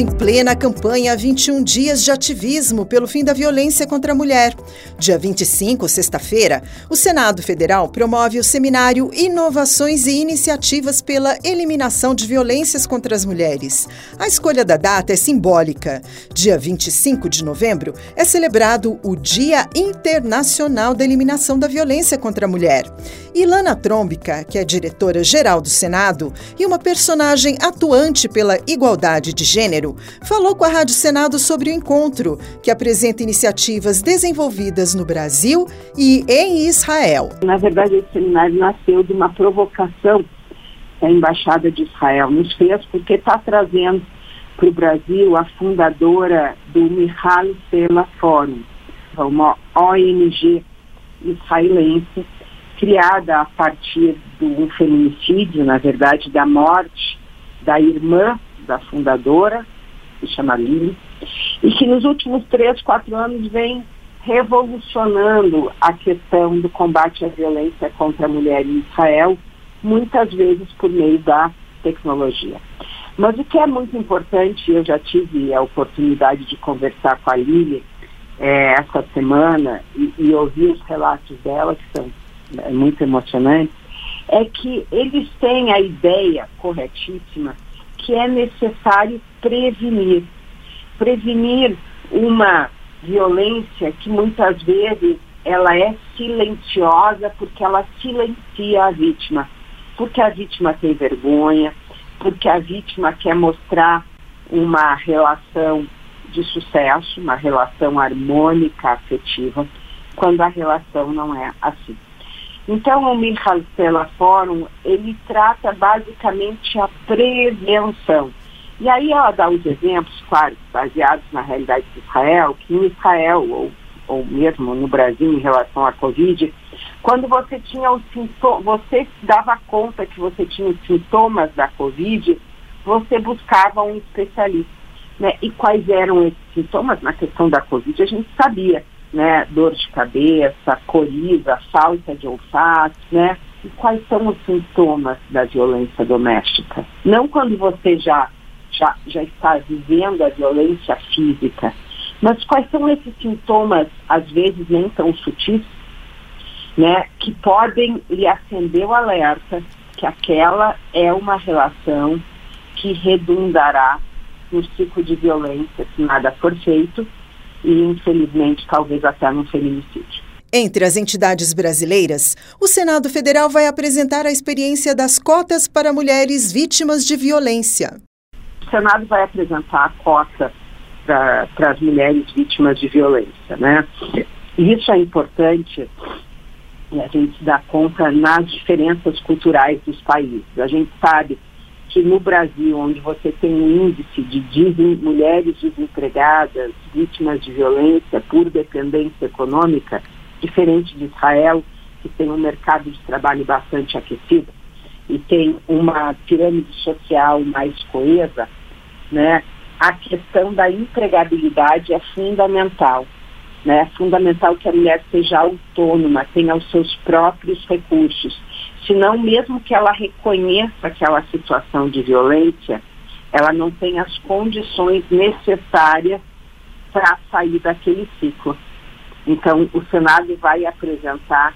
Em plena campanha 21 dias de ativismo pelo fim da violência contra a mulher. Dia 25, sexta-feira, o Senado Federal promove o seminário Inovações e Iniciativas pela Eliminação de Violências contra as Mulheres. A escolha da data é simbólica. Dia 25 de novembro é celebrado o Dia Internacional da Eliminação da Violência contra a Mulher. Ilana Trombica, que é diretora-geral do Senado e uma personagem atuante pela igualdade de gênero, falou com a Rádio Senado sobre o encontro, que apresenta iniciativas desenvolvidas no Brasil e em Israel. Na verdade, esse seminário nasceu de uma provocação que a Embaixada de Israel nos fez, porque está trazendo para o Brasil a fundadora do Mihal Sela Forum, uma ONG israelense criada a partir um feminicídio, na verdade, da morte da irmã da fundadora, se chama Lili, e que nos últimos três, quatro anos vem revolucionando a questão do combate à violência contra a mulher em Israel, muitas vezes por meio da tecnologia. Mas o que é muito importante, eu já tive a oportunidade de conversar com a Lili é, essa semana e, e ouvir os relatos dela, que são é muito emocionante, é que eles têm a ideia corretíssima que é necessário prevenir. Prevenir uma violência que muitas vezes ela é silenciosa porque ela silencia a vítima. Porque a vítima tem vergonha, porque a vítima quer mostrar uma relação de sucesso, uma relação harmônica, afetiva, quando a relação não é assim. Então, o Michal Stella Forum, ele trata basicamente a prevenção. E aí ela dá os exemplos, claro, baseados na realidade de Israel, que em Israel, ou, ou mesmo no Brasil, em relação à Covid, quando você tinha os sintomas, você dava conta que você tinha os sintomas da Covid, você buscava um especialista. Né? E quais eram esses sintomas? Na questão da Covid, a gente sabia né, dor de cabeça, coriza, falta de olfato, né? E quais são os sintomas da violência doméstica? Não quando você já, já, já está vivendo a violência física, mas quais são esses sintomas, às vezes nem tão sutis, né, que podem lhe acender o alerta que aquela é uma relação que redundará no ciclo de violência se nada for feito e, infelizmente, talvez até no feminicídio. Entre as entidades brasileiras, o Senado Federal vai apresentar a experiência das cotas para mulheres vítimas de violência. O Senado vai apresentar a cota para as mulheres vítimas de violência, né? E isso é importante a gente dar conta nas diferenças culturais dos países. A gente sabe que no Brasil, onde você tem um índice de mulheres desempregadas, vítimas de violência por dependência econômica, diferente de Israel, que tem um mercado de trabalho bastante aquecido e tem uma pirâmide social mais coesa, né? A questão da empregabilidade é fundamental. Né? É fundamental que a mulher seja autônoma, tenha os seus próprios recursos senão mesmo que ela reconheça aquela situação de violência, ela não tem as condições necessárias para sair daquele ciclo. Então, o Senado vai apresentar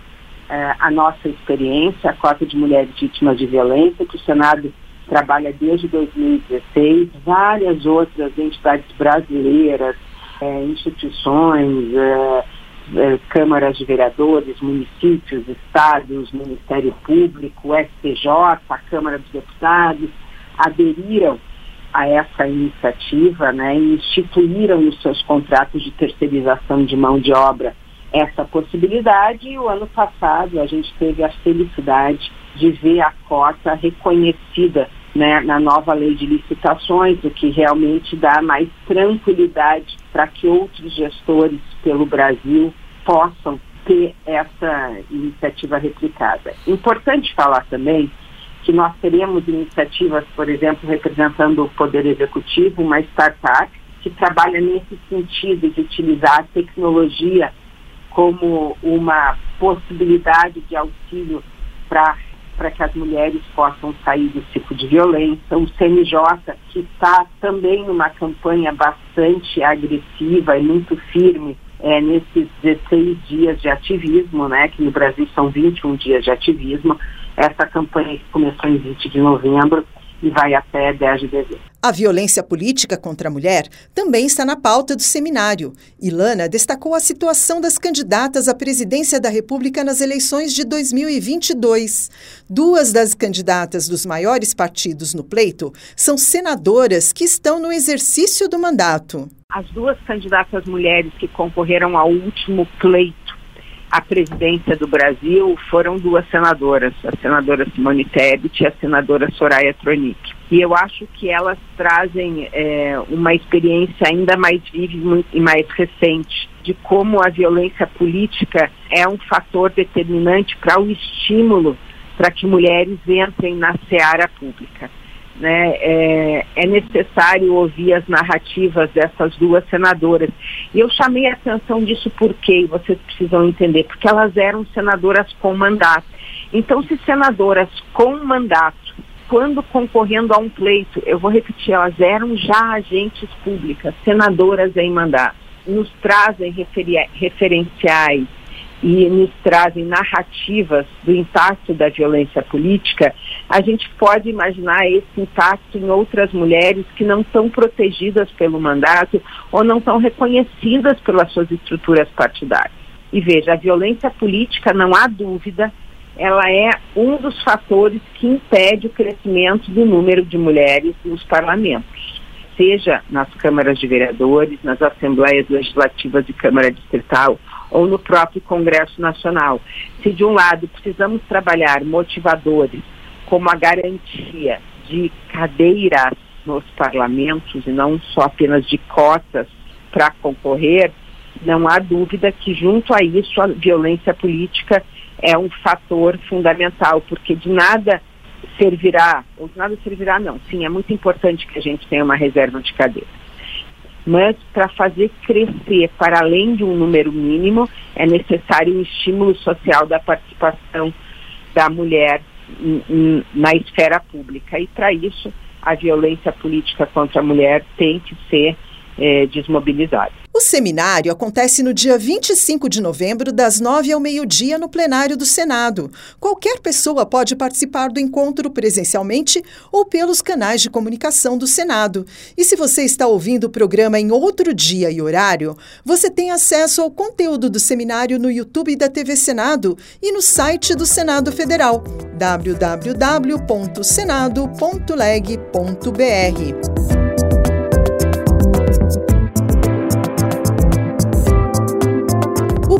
eh, a nossa experiência, a cota de mulheres vítimas de violência, que o Senado trabalha desde 2016, várias outras entidades brasileiras, eh, instituições, eh, eh, câmaras de vereadores, municípios, estados, Ministério Público, STJ, a Câmara dos Deputados, aderiram a essa iniciativa né, e instituíram nos seus contratos de terceirização de mão de obra essa possibilidade e o ano passado a gente teve a felicidade de ver a cota reconhecida né, na nova lei de licitações, o que realmente dá mais tranquilidade para que outros gestores pelo Brasil possam ter essa iniciativa replicada. Importante falar também que nós teremos iniciativas, por exemplo, representando o Poder Executivo, uma startup que trabalha nesse sentido de utilizar a tecnologia como uma possibilidade de auxílio para para que as mulheres possam sair do ciclo de violência. O CNJ, que está também numa campanha bastante agressiva e muito firme é, nesses 16 dias de ativismo, né, que no Brasil são 21 dias de ativismo, essa campanha que começou em 20 de novembro e vai até 10 de dezembro. A violência política contra a mulher também está na pauta do seminário. Ilana destacou a situação das candidatas à presidência da República nas eleições de 2022. Duas das candidatas dos maiores partidos no pleito são senadoras que estão no exercício do mandato. As duas candidatas mulheres que concorreram ao último pleito a presidência do Brasil foram duas senadoras, a senadora Simone Tebet e a senadora Soraya Tronic. E eu acho que elas trazem é, uma experiência ainda mais viva e mais recente de como a violência política é um fator determinante para o estímulo para que mulheres entrem na seara pública. Né, é, é, necessário ouvir as narrativas dessas duas senadoras. E eu chamei a atenção disso porque vocês precisam entender, porque elas eram senadoras com mandato. Então, se senadoras com mandato, quando concorrendo a um pleito, eu vou repetir, elas eram já agentes públicas, senadoras em mandato, nos trazem referenciais e nos trazem narrativas do impacto da violência política, a gente pode imaginar esse impacto em outras mulheres que não são protegidas pelo mandato ou não são reconhecidas pelas suas estruturas partidárias. E veja, a violência política, não há dúvida, ela é um dos fatores que impede o crescimento do número de mulheres nos parlamentos, seja nas câmaras de vereadores, nas assembleias legislativas de Câmara Distrital ou no próprio Congresso Nacional. Se de um lado precisamos trabalhar motivadores como a garantia de cadeiras nos parlamentos e não só apenas de cotas para concorrer, não há dúvida que junto a isso a violência política é um fator fundamental, porque de nada servirá, ou de nada servirá não, sim, é muito importante que a gente tenha uma reserva de cadeiras mas para fazer crescer para além de um número mínimo, é necessário um estímulo social da participação da mulher na esfera pública. E para isso, a violência política contra a mulher tem que ser é, desmobilizada. O seminário acontece no dia 25 de novembro, das 9 ao meio-dia, no plenário do Senado. Qualquer pessoa pode participar do encontro presencialmente ou pelos canais de comunicação do Senado. E se você está ouvindo o programa em outro dia e horário, você tem acesso ao conteúdo do seminário no YouTube da TV Senado e no site do Senado Federal www.senado.leg.br.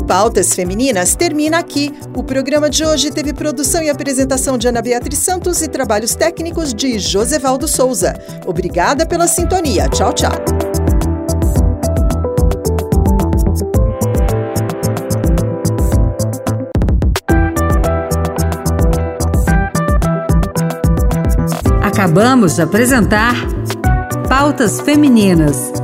Pautas Femininas termina aqui. O programa de hoje teve produção e apresentação de Ana Beatriz Santos e trabalhos técnicos de Josevaldo Souza. Obrigada pela sintonia. Tchau, tchau. Acabamos de apresentar Pautas Femininas.